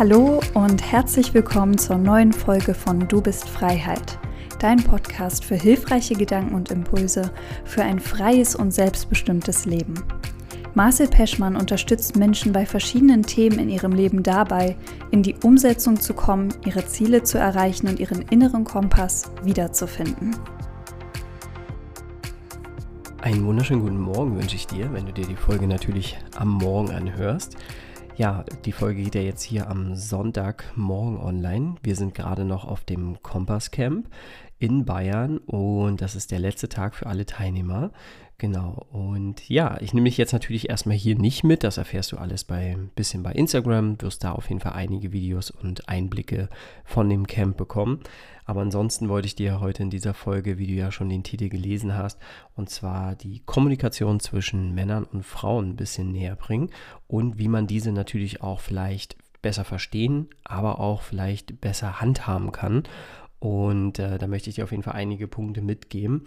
Hallo und herzlich willkommen zur neuen Folge von Du bist Freiheit, dein Podcast für hilfreiche Gedanken und Impulse für ein freies und selbstbestimmtes Leben. Marcel Peschmann unterstützt Menschen bei verschiedenen Themen in ihrem Leben dabei, in die Umsetzung zu kommen, ihre Ziele zu erreichen und ihren inneren Kompass wiederzufinden. Einen wunderschönen guten Morgen wünsche ich dir, wenn du dir die Folge natürlich am Morgen anhörst. Ja, die Folge geht ja jetzt hier am Sonntagmorgen online. Wir sind gerade noch auf dem Kompass Camp in Bayern und das ist der letzte Tag für alle Teilnehmer. Genau. Und ja, ich nehme dich jetzt natürlich erstmal hier nicht mit. Das erfährst du alles bei ein bisschen bei Instagram. Wirst da auf jeden Fall einige Videos und Einblicke von dem Camp bekommen. Aber ansonsten wollte ich dir heute in dieser Folge, wie du ja schon den Titel gelesen hast, und zwar die Kommunikation zwischen Männern und Frauen ein bisschen näher bringen und wie man diese natürlich auch vielleicht besser verstehen, aber auch vielleicht besser handhaben kann. Und äh, da möchte ich dir auf jeden Fall einige Punkte mitgeben.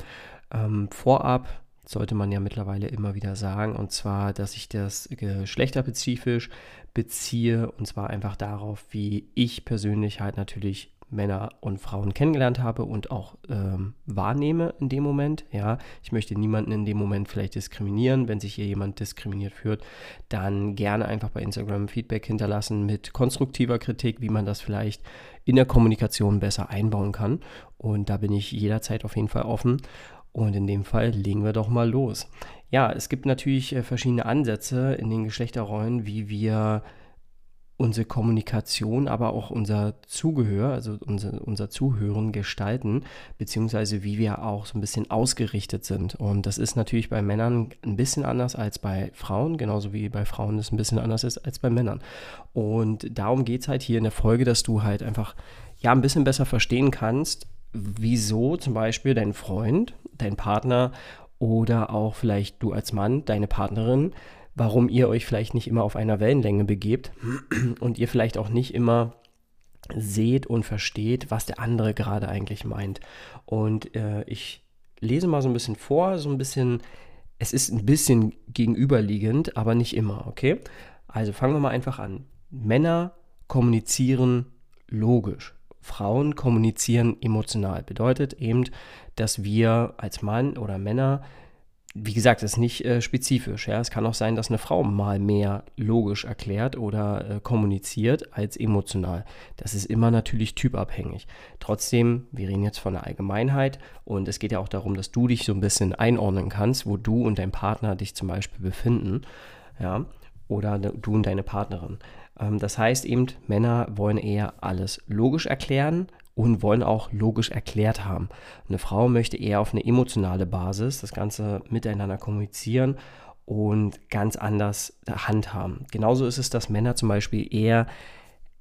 Ähm, vorab sollte man ja mittlerweile immer wieder sagen. Und zwar, dass ich das geschlechterspezifisch beziehe. Und zwar einfach darauf, wie ich persönlich halt natürlich Männer und Frauen kennengelernt habe und auch ähm, wahrnehme in dem Moment. Ja, ich möchte niemanden in dem Moment vielleicht diskriminieren. Wenn sich hier jemand diskriminiert fühlt, dann gerne einfach bei Instagram Feedback hinterlassen mit konstruktiver Kritik, wie man das vielleicht in der Kommunikation besser einbauen kann. Und da bin ich jederzeit auf jeden Fall offen. Und in dem Fall legen wir doch mal los. Ja, es gibt natürlich äh, verschiedene Ansätze in den Geschlechterrollen, wie wir unsere Kommunikation, aber auch unser Zugehör, also unser, unser Zuhören gestalten, beziehungsweise wie wir auch so ein bisschen ausgerichtet sind. Und das ist natürlich bei Männern ein bisschen anders als bei Frauen, genauso wie bei Frauen es ein bisschen anders ist als bei Männern. Und darum geht es halt hier in der Folge, dass du halt einfach ja ein bisschen besser verstehen kannst, wieso zum Beispiel dein Freund, dein Partner oder auch vielleicht du als Mann, deine Partnerin, warum ihr euch vielleicht nicht immer auf einer Wellenlänge begebt und ihr vielleicht auch nicht immer seht und versteht, was der andere gerade eigentlich meint. Und äh, ich lese mal so ein bisschen vor, so ein bisschen, es ist ein bisschen gegenüberliegend, aber nicht immer, okay? Also fangen wir mal einfach an. Männer kommunizieren logisch. Frauen kommunizieren emotional. Bedeutet eben, dass wir als Mann oder Männer, wie gesagt, das ist nicht äh, spezifisch. Ja? Es kann auch sein, dass eine Frau mal mehr logisch erklärt oder äh, kommuniziert als emotional. Das ist immer natürlich typabhängig. Trotzdem, wir reden jetzt von der Allgemeinheit und es geht ja auch darum, dass du dich so ein bisschen einordnen kannst, wo du und dein Partner dich zum Beispiel befinden. Ja? Oder du und deine Partnerin. Ähm, das heißt eben, Männer wollen eher alles logisch erklären und wollen auch logisch erklärt haben. Eine Frau möchte eher auf eine emotionale Basis das Ganze miteinander kommunizieren und ganz anders handhaben. Genauso ist es, dass Männer zum Beispiel eher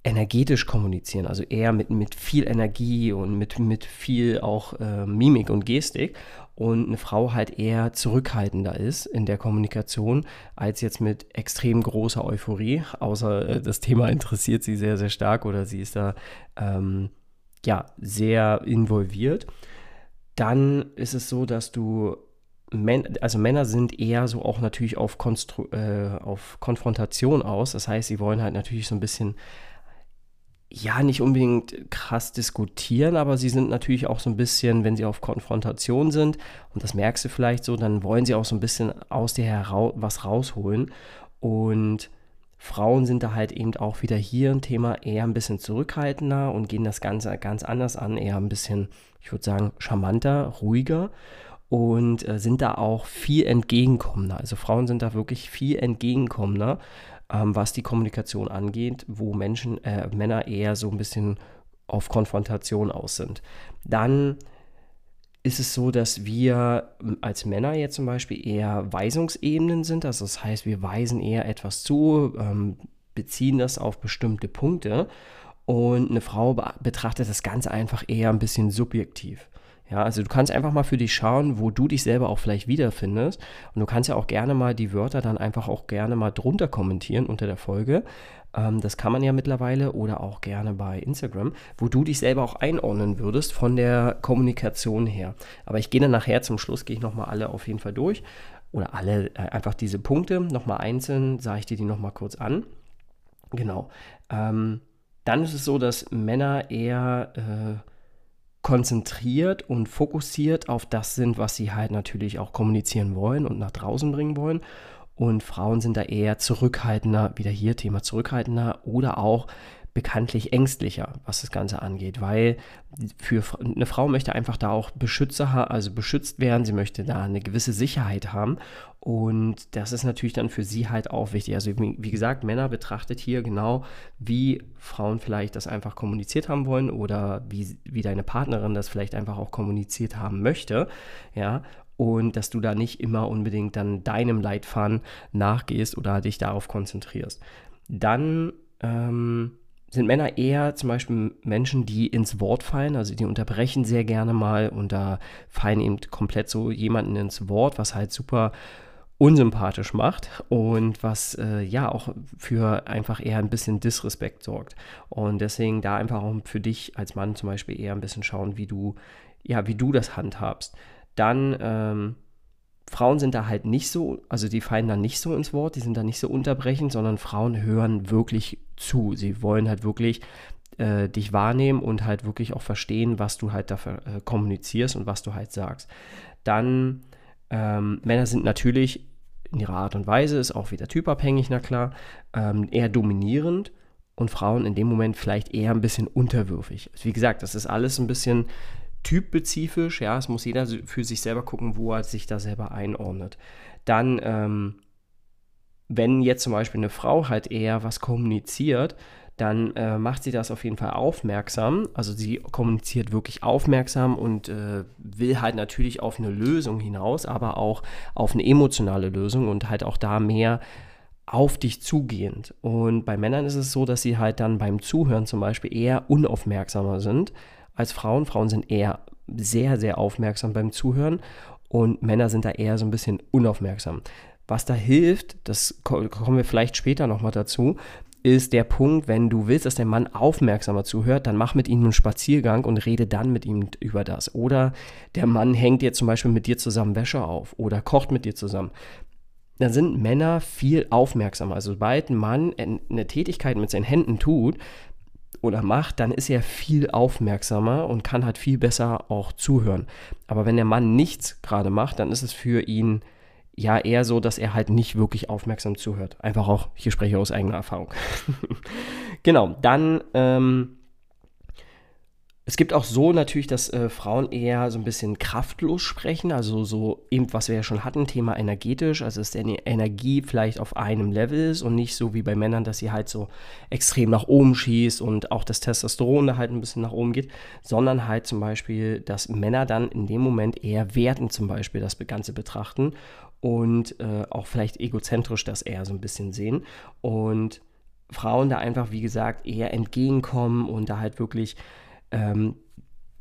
energetisch kommunizieren, also eher mit, mit viel Energie und mit, mit viel auch äh, Mimik und Gestik und eine Frau halt eher zurückhaltender ist in der Kommunikation als jetzt mit extrem großer Euphorie, außer äh, das Thema interessiert sie sehr, sehr stark oder sie ist da ähm, ja sehr involviert. Dann ist es so, dass du also Männer sind eher so auch natürlich auf, Konstru äh, auf Konfrontation aus. Das heißt, sie wollen halt natürlich so ein bisschen ja, nicht unbedingt krass diskutieren, aber sie sind natürlich auch so ein bisschen, wenn sie auf Konfrontation sind, und das merkst du vielleicht so, dann wollen sie auch so ein bisschen aus dir heraus was rausholen. Und Frauen sind da halt eben auch wieder hier ein Thema eher ein bisschen zurückhaltender und gehen das Ganze ganz anders an, eher ein bisschen, ich würde sagen, charmanter, ruhiger und äh, sind da auch viel entgegenkommender. Also Frauen sind da wirklich viel entgegenkommender ähm, was die Kommunikation angeht, wo Menschen, äh, Männer eher so ein bisschen auf Konfrontation aus sind. Dann ist es so, dass wir als Männer jetzt zum Beispiel eher Weisungsebenen sind. Also das heißt, wir weisen eher etwas zu, ähm, beziehen das auf bestimmte Punkte. Und eine Frau betrachtet das Ganze einfach eher ein bisschen subjektiv. Ja, also du kannst einfach mal für dich schauen, wo du dich selber auch vielleicht wiederfindest. Und du kannst ja auch gerne mal die Wörter dann einfach auch gerne mal drunter kommentieren unter der Folge. Ähm, das kann man ja mittlerweile oder auch gerne bei Instagram, wo du dich selber auch einordnen würdest von der Kommunikation her. Aber ich gehe dann nachher zum Schluss, gehe ich nochmal alle auf jeden Fall durch. Oder alle, äh, einfach diese Punkte nochmal einzeln, sage ich dir die nochmal kurz an. Genau. Ähm, Dann ist es so, dass Männer eher äh, konzentriert und fokussiert auf das sind, was sie halt natürlich auch kommunizieren wollen und nach draußen bringen wollen. Und Frauen sind da eher zurückhaltender, wieder hier Thema zurückhaltender oder auch bekanntlich ängstlicher, was das Ganze angeht, weil für eine Frau möchte einfach da auch Beschützer, also beschützt werden, sie möchte da eine gewisse Sicherheit haben und das ist natürlich dann für sie halt auch wichtig. Also wie gesagt, Männer betrachtet hier genau, wie Frauen vielleicht das einfach kommuniziert haben wollen oder wie, wie deine Partnerin das vielleicht einfach auch kommuniziert haben möchte, ja, und dass du da nicht immer unbedingt dann deinem Leitfaden nachgehst oder dich darauf konzentrierst. Dann ähm, sind Männer eher zum Beispiel Menschen, die ins Wort fallen, also die unterbrechen sehr gerne mal und da fallen eben komplett so jemanden ins Wort, was halt super unsympathisch macht und was äh, ja auch für einfach eher ein bisschen Disrespekt sorgt. Und deswegen da einfach auch für dich als Mann zum Beispiel eher ein bisschen schauen, wie du, ja, wie du das handhabst. Dann ähm, Frauen sind da halt nicht so, also die fallen da nicht so ins Wort, die sind da nicht so unterbrechend, sondern Frauen hören wirklich zu. Sie wollen halt wirklich äh, dich wahrnehmen und halt wirklich auch verstehen, was du halt da äh, kommunizierst und was du halt sagst. Dann ähm, Männer sind natürlich in ihrer Art und Weise, ist auch wieder typabhängig, na klar, ähm, eher dominierend und Frauen in dem Moment vielleicht eher ein bisschen unterwürfig. Wie gesagt, das ist alles ein bisschen typspezifisch, ja, es muss jeder für sich selber gucken, wo er sich da selber einordnet. Dann, ähm, wenn jetzt zum Beispiel eine Frau halt eher was kommuniziert, dann äh, macht sie das auf jeden Fall aufmerksam. Also sie kommuniziert wirklich aufmerksam und äh, will halt natürlich auf eine Lösung hinaus, aber auch auf eine emotionale Lösung und halt auch da mehr auf dich zugehend. Und bei Männern ist es so, dass sie halt dann beim Zuhören zum Beispiel eher unaufmerksamer sind als Frauen. Frauen sind eher sehr, sehr aufmerksam beim Zuhören und Männer sind da eher so ein bisschen unaufmerksam. Was da hilft, das kommen wir vielleicht später nochmal dazu, ist der Punkt, wenn du willst, dass der Mann aufmerksamer zuhört, dann mach mit ihm einen Spaziergang und rede dann mit ihm über das. Oder der Mann hängt dir zum Beispiel mit dir zusammen Wäsche auf oder kocht mit dir zusammen. Dann sind Männer viel aufmerksamer. Also sobald ein Mann eine Tätigkeit mit seinen Händen tut, oder macht, dann ist er viel aufmerksamer und kann halt viel besser auch zuhören. Aber wenn der Mann nichts gerade macht, dann ist es für ihn ja eher so, dass er halt nicht wirklich aufmerksam zuhört. Einfach auch, hier spreche ich aus eigener Erfahrung. genau, dann ähm, es gibt auch so natürlich, dass äh, Frauen eher so ein bisschen kraftlos sprechen, also so eben, was wir ja schon hatten, Thema energetisch, also dass die Energie vielleicht auf einem Level ist und nicht so wie bei Männern, dass sie halt so extrem nach oben schießt und auch das Testosteron da halt ein bisschen nach oben geht, sondern halt zum Beispiel, dass Männer dann in dem Moment eher werten zum Beispiel das Ganze betrachten und äh, auch vielleicht egozentrisch das eher so ein bisschen sehen. Und Frauen da einfach, wie gesagt, eher entgegenkommen und da halt wirklich ähm,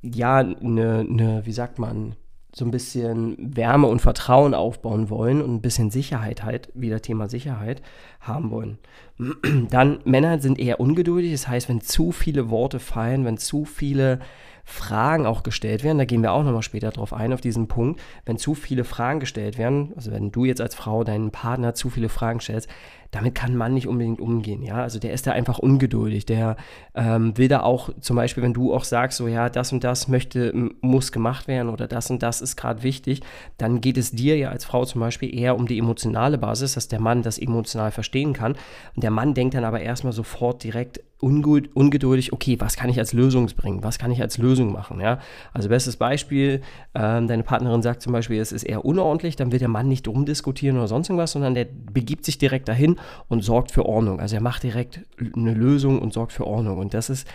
ja, eine, ne, wie sagt man, so ein bisschen Wärme und Vertrauen aufbauen wollen und ein bisschen Sicherheit halt, wieder Thema Sicherheit, haben wollen. Dann Männer sind eher ungeduldig, das heißt, wenn zu viele Worte fallen, wenn zu viele Fragen auch gestellt werden, da gehen wir auch nochmal später drauf ein, auf diesen Punkt, wenn zu viele Fragen gestellt werden, also wenn du jetzt als Frau deinen Partner zu viele Fragen stellst, damit kann man nicht unbedingt umgehen, ja. Also der ist da einfach ungeduldig, der ähm, will da auch, zum Beispiel, wenn du auch sagst, so ja, das und das möchte, muss gemacht werden oder das und das ist gerade wichtig, dann geht es dir ja als Frau zum Beispiel eher um die emotionale Basis, dass der Mann das emotional verstehen kann. Und der Mann denkt dann aber erstmal sofort direkt ungeduldig, okay, was kann ich als Lösung bringen? Was kann ich als Lösung machen? Ja? Also bestes Beispiel, ähm, deine Partnerin sagt zum Beispiel, es ist eher unordentlich, dann wird der Mann nicht rumdiskutieren oder sonst irgendwas, sondern der begibt sich direkt dahin und sorgt für Ordnung. Also er macht direkt eine Lösung und sorgt für Ordnung. Und das ist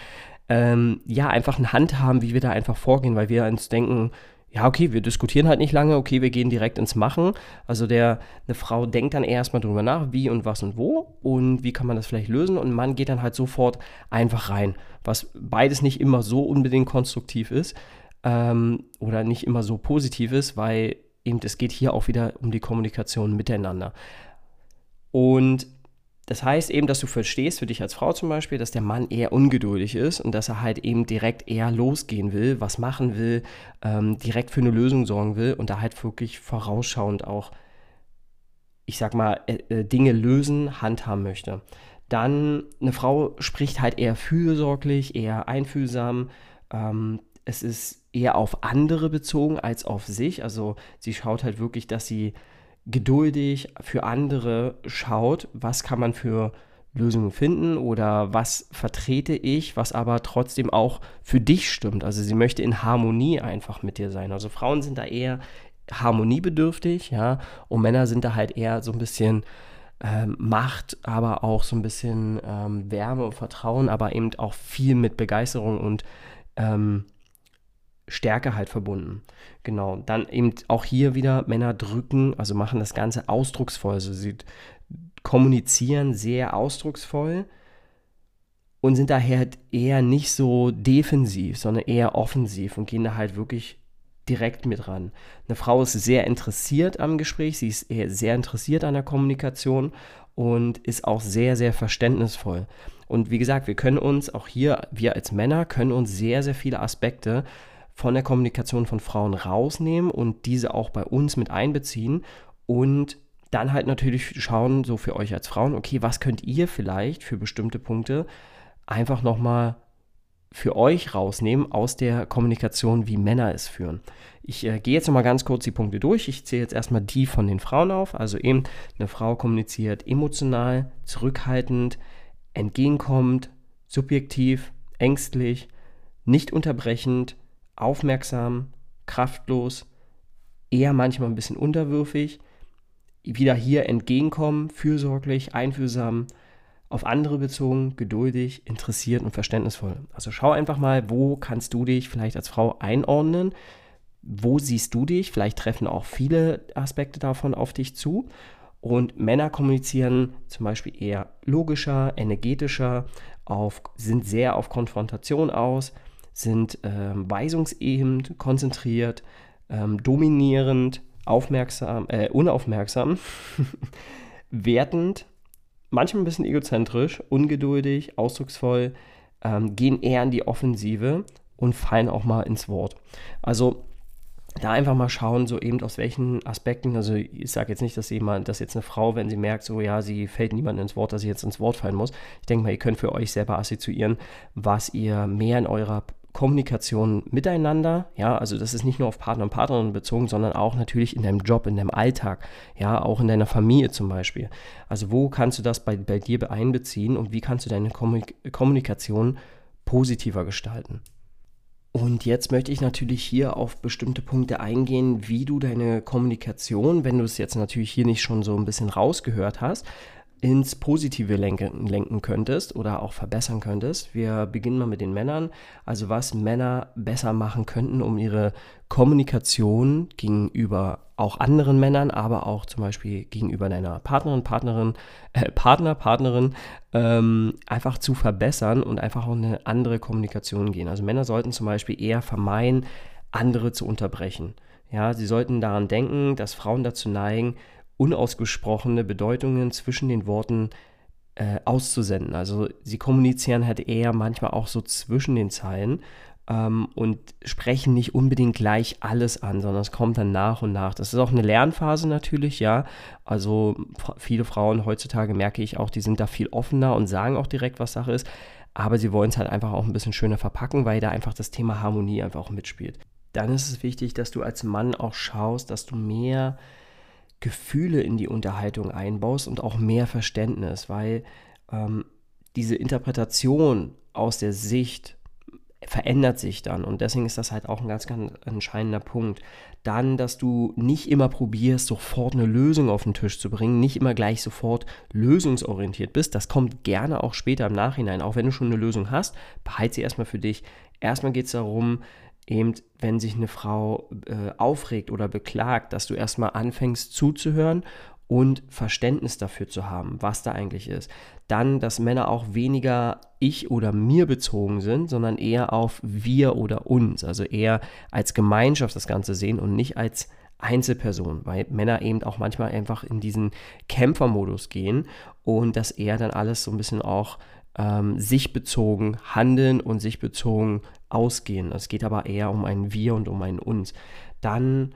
ähm, ja einfach ein Handhaben, wie wir da einfach vorgehen, weil wir uns denken, ja, okay, wir diskutieren halt nicht lange, okay, wir gehen direkt ins Machen. Also der, eine Frau denkt dann erstmal drüber nach, wie und was und wo und wie kann man das vielleicht lösen und ein Mann geht dann halt sofort einfach rein, was beides nicht immer so unbedingt konstruktiv ist ähm, oder nicht immer so positiv ist, weil eben es geht hier auch wieder um die Kommunikation miteinander. Und das heißt eben, dass du verstehst für dich als Frau zum Beispiel, dass der Mann eher ungeduldig ist und dass er halt eben direkt eher losgehen will, was machen will, ähm, direkt für eine Lösung sorgen will und da halt wirklich vorausschauend auch, ich sag mal, äh, äh Dinge lösen, handhaben möchte. Dann eine Frau spricht halt eher fürsorglich, eher einfühlsam. Ähm, es ist eher auf andere bezogen als auf sich. Also sie schaut halt wirklich, dass sie geduldig für andere schaut, was kann man für Lösungen finden oder was vertrete ich, was aber trotzdem auch für dich stimmt. Also sie möchte in Harmonie einfach mit dir sein. Also Frauen sind da eher harmoniebedürftig, ja, und Männer sind da halt eher so ein bisschen ähm, Macht, aber auch so ein bisschen ähm, Wärme und Vertrauen, aber eben auch viel mit Begeisterung und ähm, Stärke halt verbunden. Genau. Dann eben auch hier wieder Männer drücken, also machen das Ganze ausdrucksvoll. Also sie kommunizieren sehr ausdrucksvoll und sind daher halt eher nicht so defensiv, sondern eher offensiv und gehen da halt wirklich direkt mit ran. Eine Frau ist sehr interessiert am Gespräch, sie ist eher sehr interessiert an der Kommunikation und ist auch sehr, sehr verständnisvoll. Und wie gesagt, wir können uns auch hier, wir als Männer, können uns sehr, sehr viele Aspekte von der Kommunikation von Frauen rausnehmen und diese auch bei uns mit einbeziehen und dann halt natürlich schauen, so für euch als Frauen, okay, was könnt ihr vielleicht für bestimmte Punkte einfach nochmal für euch rausnehmen aus der Kommunikation, wie Männer es führen. Ich äh, gehe jetzt nochmal ganz kurz die Punkte durch. Ich zähle jetzt erstmal die von den Frauen auf. Also eben, eine Frau kommuniziert emotional, zurückhaltend, entgegenkommend, subjektiv, ängstlich, nicht unterbrechend, aufmerksam, kraftlos, eher manchmal ein bisschen unterwürfig, wieder hier entgegenkommen, fürsorglich, einfühlsam, auf andere bezogen, geduldig, interessiert und verständnisvoll. Also schau einfach mal, wo kannst du dich vielleicht als Frau einordnen, wo siehst du dich, vielleicht treffen auch viele Aspekte davon auf dich zu. Und Männer kommunizieren zum Beispiel eher logischer, energetischer, auf, sind sehr auf Konfrontation aus, sind ähm, weisungsebend, konzentriert, ähm, dominierend, aufmerksam, äh, unaufmerksam, wertend, manchmal ein bisschen egozentrisch, ungeduldig, ausdrucksvoll, ähm, gehen eher in die Offensive und fallen auch mal ins Wort. Also da einfach mal schauen, so eben aus welchen Aspekten, also ich sage jetzt nicht, dass jemand, dass jetzt eine Frau, wenn sie merkt, so ja, sie fällt niemandem ins Wort, dass sie jetzt ins Wort fallen muss. Ich denke mal, ihr könnt für euch selber assoziieren, was ihr mehr in eurer Kommunikation miteinander, ja, also das ist nicht nur auf Partner und Partnerinnen bezogen, sondern auch natürlich in deinem Job, in deinem Alltag, ja, auch in deiner Familie zum Beispiel. Also wo kannst du das bei, bei dir einbeziehen und wie kannst du deine Kommunikation positiver gestalten? Und jetzt möchte ich natürlich hier auf bestimmte Punkte eingehen, wie du deine Kommunikation, wenn du es jetzt natürlich hier nicht schon so ein bisschen rausgehört hast, ins Positive lenken, lenken könntest oder auch verbessern könntest. Wir beginnen mal mit den Männern. Also was Männer besser machen könnten, um ihre Kommunikation gegenüber auch anderen Männern, aber auch zum Beispiel gegenüber deiner Partnerin, Partnerin, äh, Partner, Partnerin ähm, einfach zu verbessern und einfach auch eine andere Kommunikation gehen. Also Männer sollten zum Beispiel eher vermeiden, andere zu unterbrechen. Ja, sie sollten daran denken, dass Frauen dazu neigen, unausgesprochene Bedeutungen zwischen den Worten äh, auszusenden. Also sie kommunizieren halt eher manchmal auch so zwischen den Zeilen ähm, und sprechen nicht unbedingt gleich alles an, sondern es kommt dann nach und nach. Das ist auch eine Lernphase natürlich, ja. Also viele Frauen heutzutage merke ich auch, die sind da viel offener und sagen auch direkt, was Sache ist. Aber sie wollen es halt einfach auch ein bisschen schöner verpacken, weil da einfach das Thema Harmonie einfach auch mitspielt. Dann ist es wichtig, dass du als Mann auch schaust, dass du mehr Gefühle in die Unterhaltung einbaust und auch mehr Verständnis, weil ähm, diese Interpretation aus der Sicht verändert sich dann und deswegen ist das halt auch ein ganz, ganz entscheidender Punkt. Dann, dass du nicht immer probierst, sofort eine Lösung auf den Tisch zu bringen, nicht immer gleich sofort lösungsorientiert bist. Das kommt gerne auch später im Nachhinein. Auch wenn du schon eine Lösung hast, behalte sie erstmal für dich. Erstmal geht es darum, eben, wenn sich eine Frau äh, aufregt oder beklagt, dass du erstmal anfängst zuzuhören und Verständnis dafür zu haben, was da eigentlich ist. Dann, dass Männer auch weniger ich oder mir bezogen sind, sondern eher auf wir oder uns, also eher als Gemeinschaft das Ganze sehen und nicht als Einzelperson, weil Männer eben auch manchmal einfach in diesen Kämpfermodus gehen und das eher dann alles so ein bisschen auch ähm, sich bezogen handeln und sich bezogen ausgehen. Es geht aber eher um ein Wir und um ein Uns. Dann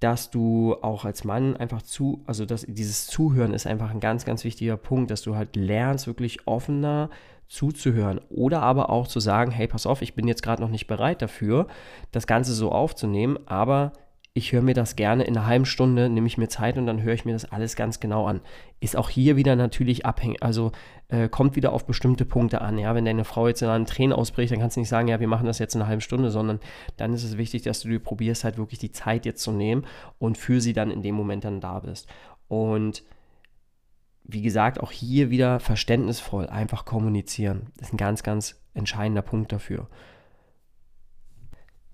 dass du auch als Mann einfach zu, also dass dieses Zuhören ist einfach ein ganz, ganz wichtiger Punkt, dass du halt lernst, wirklich offener zuzuhören oder aber auch zu sagen, hey, pass auf, ich bin jetzt gerade noch nicht bereit dafür, das Ganze so aufzunehmen, aber ich höre mir das gerne in einer halben Stunde, nehme ich mir Zeit und dann höre ich mir das alles ganz genau an. Ist auch hier wieder natürlich abhängig, also äh, kommt wieder auf bestimmte Punkte an. Ja, wenn deine Frau jetzt in einen Tränen ausbricht, dann kannst du nicht sagen, ja, wir machen das jetzt in einer halben Stunde, sondern dann ist es wichtig, dass du dir probierst, halt wirklich die Zeit jetzt zu nehmen und für sie dann in dem Moment dann da bist. Und wie gesagt, auch hier wieder verständnisvoll einfach kommunizieren. Das ist ein ganz, ganz entscheidender Punkt dafür.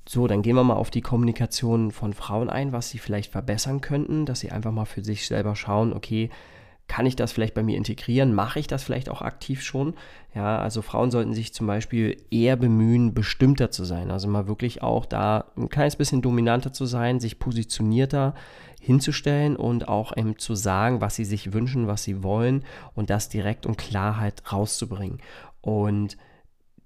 So, dann gehen wir mal auf die Kommunikation von Frauen ein, was sie vielleicht verbessern könnten, dass sie einfach mal für sich selber schauen, okay, kann ich das vielleicht bei mir integrieren? Mache ich das vielleicht auch aktiv schon? Ja, also Frauen sollten sich zum Beispiel eher bemühen, bestimmter zu sein. Also mal wirklich auch da ein kleines bisschen dominanter zu sein, sich positionierter hinzustellen und auch eben zu sagen, was sie sich wünschen, was sie wollen und das direkt und Klarheit rauszubringen. Und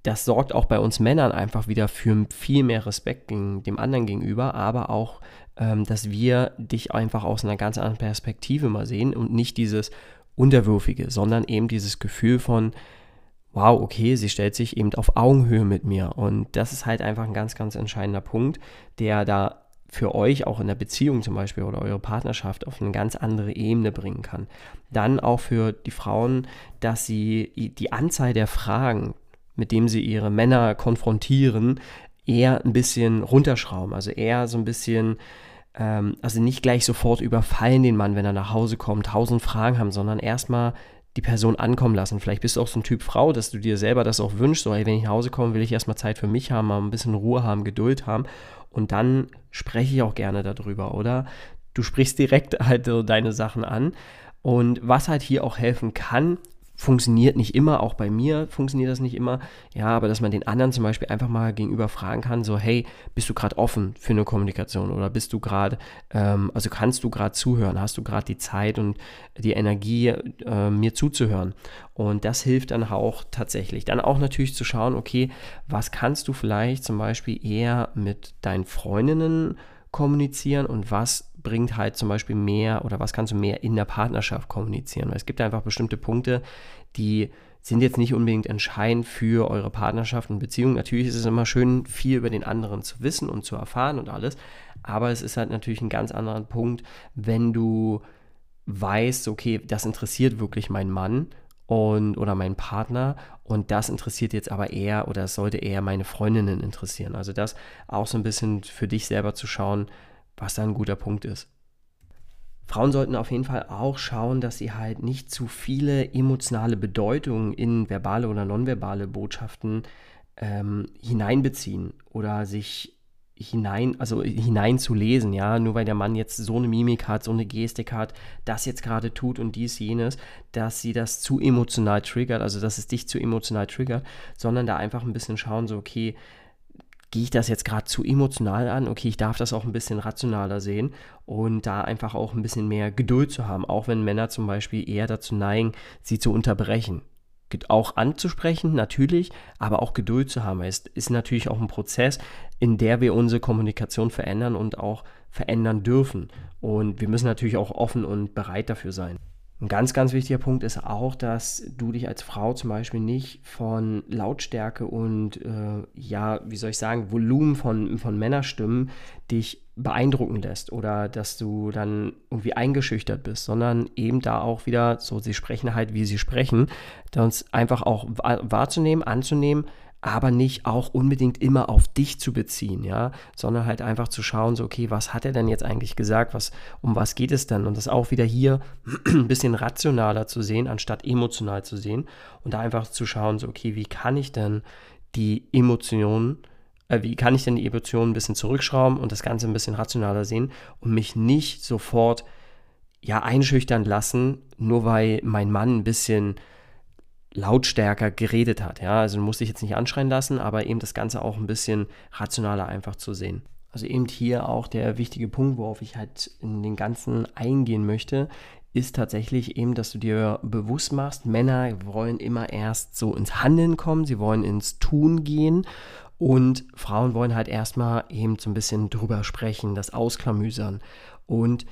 das sorgt auch bei uns Männern einfach wieder für viel mehr Respekt dem anderen gegenüber, aber auch, ähm, dass wir dich einfach aus einer ganz anderen Perspektive mal sehen und nicht dieses Unterwürfige, sondern eben dieses Gefühl von, wow, okay, sie stellt sich eben auf Augenhöhe mit mir. Und das ist halt einfach ein ganz, ganz entscheidender Punkt, der da für euch auch in der Beziehung zum Beispiel oder eure Partnerschaft auf eine ganz andere Ebene bringen kann. Dann auch für die Frauen, dass sie die Anzahl der Fragen mit dem sie ihre Männer konfrontieren, eher ein bisschen runterschrauben. Also eher so ein bisschen, ähm, also nicht gleich sofort überfallen den Mann, wenn er nach Hause kommt, tausend Fragen haben, sondern erstmal die Person ankommen lassen. Vielleicht bist du auch so ein Typ Frau, dass du dir selber das auch wünschst, so, hey, wenn ich nach Hause komme, will ich erstmal Zeit für mich haben, mal ein bisschen Ruhe haben, Geduld haben und dann spreche ich auch gerne darüber, oder? Du sprichst direkt halt so deine Sachen an. Und was halt hier auch helfen kann, funktioniert nicht immer, auch bei mir funktioniert das nicht immer. Ja, aber dass man den anderen zum Beispiel einfach mal gegenüber fragen kann, so, hey, bist du gerade offen für eine Kommunikation oder bist du gerade, ähm, also kannst du gerade zuhören, hast du gerade die Zeit und die Energie, äh, mir zuzuhören. Und das hilft dann auch tatsächlich. Dann auch natürlich zu schauen, okay, was kannst du vielleicht zum Beispiel eher mit deinen Freundinnen kommunizieren und was bringt halt zum Beispiel mehr oder was kannst du mehr in der Partnerschaft kommunizieren. Weil es gibt einfach bestimmte Punkte, die sind jetzt nicht unbedingt entscheidend für eure Partnerschaft und Beziehung. Natürlich ist es immer schön, viel über den anderen zu wissen und zu erfahren und alles. Aber es ist halt natürlich ein ganz anderer Punkt, wenn du weißt, okay, das interessiert wirklich meinen Mann und oder meinen Partner und das interessiert jetzt aber eher oder es sollte eher meine Freundinnen interessieren. Also das auch so ein bisschen für dich selber zu schauen, was da ein guter Punkt ist. Frauen sollten auf jeden Fall auch schauen, dass sie halt nicht zu viele emotionale Bedeutungen in verbale oder nonverbale Botschaften ähm, hineinbeziehen oder sich hinein, also hineinzulesen, ja, nur weil der Mann jetzt so eine Mimik hat, so eine Gestik hat, das jetzt gerade tut und dies, jenes, dass sie das zu emotional triggert, also dass es dich zu emotional triggert, sondern da einfach ein bisschen schauen, so, okay, gehe ich das jetzt gerade zu emotional an? Okay, ich darf das auch ein bisschen rationaler sehen und da einfach auch ein bisschen mehr Geduld zu haben, auch wenn Männer zum Beispiel eher dazu neigen, sie zu unterbrechen auch anzusprechen, natürlich, aber auch Geduld zu haben. Es ist natürlich auch ein Prozess, in der wir unsere Kommunikation verändern und auch verändern dürfen. Und wir müssen natürlich auch offen und bereit dafür sein. Ein ganz, ganz wichtiger Punkt ist auch, dass du dich als Frau zum Beispiel nicht von Lautstärke und äh, ja, wie soll ich sagen, Volumen von, von Männerstimmen dich beeindrucken lässt oder dass du dann irgendwie eingeschüchtert bist, sondern eben da auch wieder so, sie sprechen halt, wie sie sprechen, da uns einfach auch wahrzunehmen, anzunehmen, aber nicht auch unbedingt immer auf dich zu beziehen, ja, sondern halt einfach zu schauen, so, okay, was hat er denn jetzt eigentlich gesagt, was, um was geht es denn? Und das auch wieder hier ein bisschen rationaler zu sehen, anstatt emotional zu sehen. Und da einfach zu schauen, so, okay, wie kann ich denn die Emotionen, äh, wie kann ich denn die Emotionen ein bisschen zurückschrauben und das Ganze ein bisschen rationaler sehen und mich nicht sofort, ja, einschüchtern lassen, nur weil mein Mann ein bisschen lautstärker geredet hat. Ja, also du musst dich jetzt nicht anschreien lassen, aber eben das Ganze auch ein bisschen rationaler einfach zu sehen. Also eben hier auch der wichtige Punkt, worauf ich halt in den ganzen eingehen möchte, ist tatsächlich eben, dass du dir bewusst machst, Männer wollen immer erst so ins Handeln kommen, sie wollen ins Tun gehen und Frauen wollen halt erstmal eben so ein bisschen drüber sprechen, das ausklamüsern. Und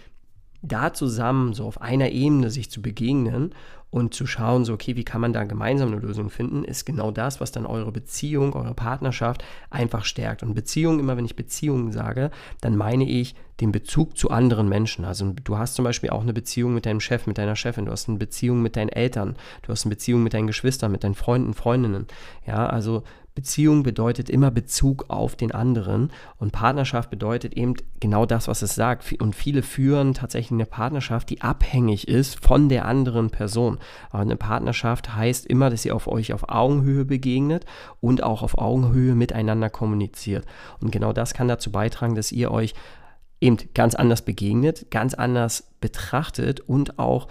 da zusammen so auf einer Ebene sich zu begegnen und zu schauen, so, okay, wie kann man da gemeinsam eine Lösung finden, ist genau das, was dann eure Beziehung, eure Partnerschaft einfach stärkt. Und Beziehung, immer wenn ich Beziehungen sage, dann meine ich den Bezug zu anderen Menschen. Also du hast zum Beispiel auch eine Beziehung mit deinem Chef, mit deiner Chefin, du hast eine Beziehung mit deinen Eltern, du hast eine Beziehung mit deinen Geschwistern, mit deinen Freunden, Freundinnen. Ja, also Beziehung bedeutet immer Bezug auf den anderen und Partnerschaft bedeutet eben genau das, was es sagt. Und viele führen tatsächlich eine Partnerschaft, die abhängig ist von der anderen Person. Aber eine Partnerschaft heißt immer, dass ihr auf euch auf Augenhöhe begegnet und auch auf Augenhöhe miteinander kommuniziert. Und genau das kann dazu beitragen, dass ihr euch eben ganz anders begegnet, ganz anders betrachtet und auch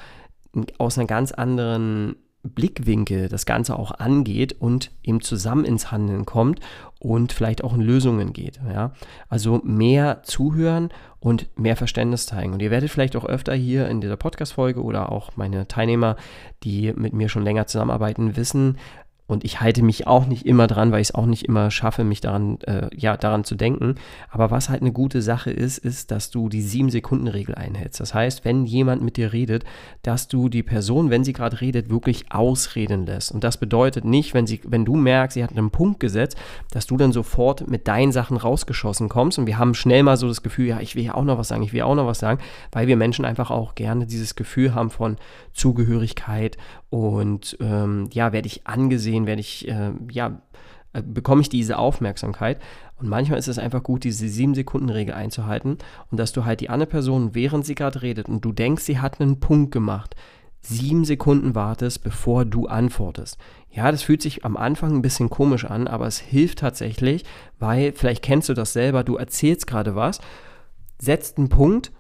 aus einer ganz anderen Blickwinkel das Ganze auch angeht und eben zusammen ins Handeln kommt und vielleicht auch in Lösungen geht. Ja? Also mehr zuhören und mehr Verständnis zeigen. Und ihr werdet vielleicht auch öfter hier in dieser Podcast-Folge oder auch meine Teilnehmer, die mit mir schon länger zusammenarbeiten, wissen, und ich halte mich auch nicht immer dran, weil ich es auch nicht immer schaffe, mich daran, äh, ja, daran zu denken. Aber was halt eine gute Sache ist, ist, dass du die sieben Sekunden Regel einhältst. Das heißt, wenn jemand mit dir redet, dass du die Person, wenn sie gerade redet, wirklich ausreden lässt. Und das bedeutet nicht, wenn sie, wenn du merkst, sie hat einen Punkt gesetzt, dass du dann sofort mit deinen Sachen rausgeschossen kommst. Und wir haben schnell mal so das Gefühl, ja, ich will ja auch noch was sagen, ich will auch noch was sagen, weil wir Menschen einfach auch gerne dieses Gefühl haben von Zugehörigkeit und ähm, ja, werde ich angesehen, werde ich, äh, ja, äh, bekomme ich diese Aufmerksamkeit. Und manchmal ist es einfach gut, diese 7-Sekunden-Regel einzuhalten und dass du halt die andere Person, während sie gerade redet und du denkst, sie hat einen Punkt gemacht, sieben Sekunden wartest, bevor du antwortest. Ja, das fühlt sich am Anfang ein bisschen komisch an, aber es hilft tatsächlich, weil vielleicht kennst du das selber, du erzählst gerade was, setzt einen Punkt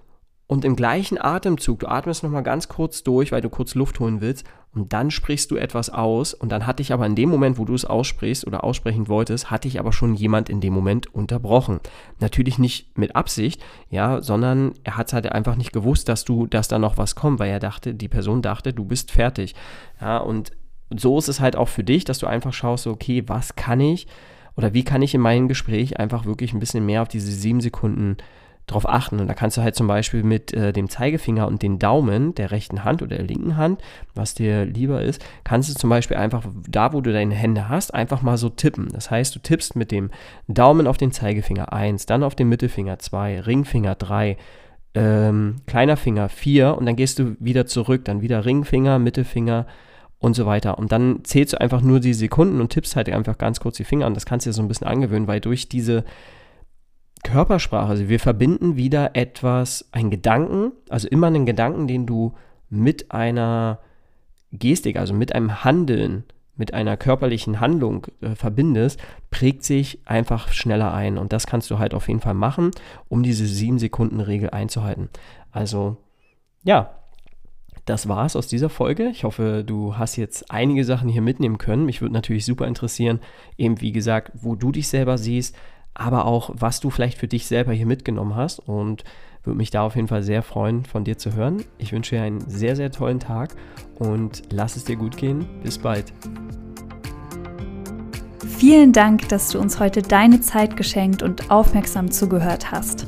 und im gleichen Atemzug, du atmest nochmal ganz kurz durch, weil du kurz Luft holen willst, und dann sprichst du etwas aus, und dann hatte ich aber in dem Moment, wo du es aussprichst oder aussprechen wolltest, hatte ich aber schon jemand in dem Moment unterbrochen. Natürlich nicht mit Absicht, ja, sondern er hat halt einfach nicht gewusst, dass du, dass da noch was kommt, weil er dachte, die Person dachte, du bist fertig. Ja, und so ist es halt auch für dich, dass du einfach schaust, okay, was kann ich oder wie kann ich in meinem Gespräch einfach wirklich ein bisschen mehr auf diese sieben Sekunden drauf achten. Und da kannst du halt zum Beispiel mit äh, dem Zeigefinger und den Daumen der rechten Hand oder der linken Hand, was dir lieber ist, kannst du zum Beispiel einfach da, wo du deine Hände hast, einfach mal so tippen. Das heißt, du tippst mit dem Daumen auf den Zeigefinger 1, dann auf den Mittelfinger 2, Ringfinger 3, ähm, kleiner Finger 4 und dann gehst du wieder zurück, dann wieder Ringfinger, Mittelfinger und so weiter. Und dann zählst du einfach nur die Sekunden und tippst halt einfach ganz kurz die Finger und das kannst du dir so ein bisschen angewöhnen, weil durch diese Körpersprache, also wir verbinden wieder etwas, einen Gedanken, also immer einen Gedanken, den du mit einer Gestik, also mit einem Handeln, mit einer körperlichen Handlung äh, verbindest, prägt sich einfach schneller ein. Und das kannst du halt auf jeden Fall machen, um diese 7-Sekunden-Regel einzuhalten. Also, ja, das war's aus dieser Folge. Ich hoffe, du hast jetzt einige Sachen hier mitnehmen können. Mich würde natürlich super interessieren, eben wie gesagt, wo du dich selber siehst, aber auch, was du vielleicht für dich selber hier mitgenommen hast und würde mich da auf jeden Fall sehr freuen, von dir zu hören. Ich wünsche dir einen sehr, sehr tollen Tag und lass es dir gut gehen. Bis bald. Vielen Dank, dass du uns heute deine Zeit geschenkt und aufmerksam zugehört hast.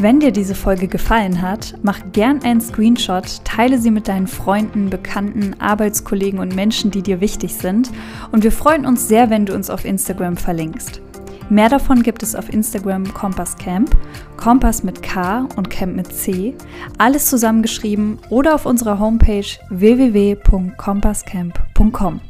Wenn dir diese Folge gefallen hat, mach gern einen Screenshot, teile sie mit deinen Freunden, Bekannten, Arbeitskollegen und Menschen, die dir wichtig sind. Und wir freuen uns sehr, wenn du uns auf Instagram verlinkst. Mehr davon gibt es auf Instagram Kompass Camp, Kompass mit K und Camp mit C, alles zusammengeschrieben oder auf unserer Homepage www.kompasscamp.com.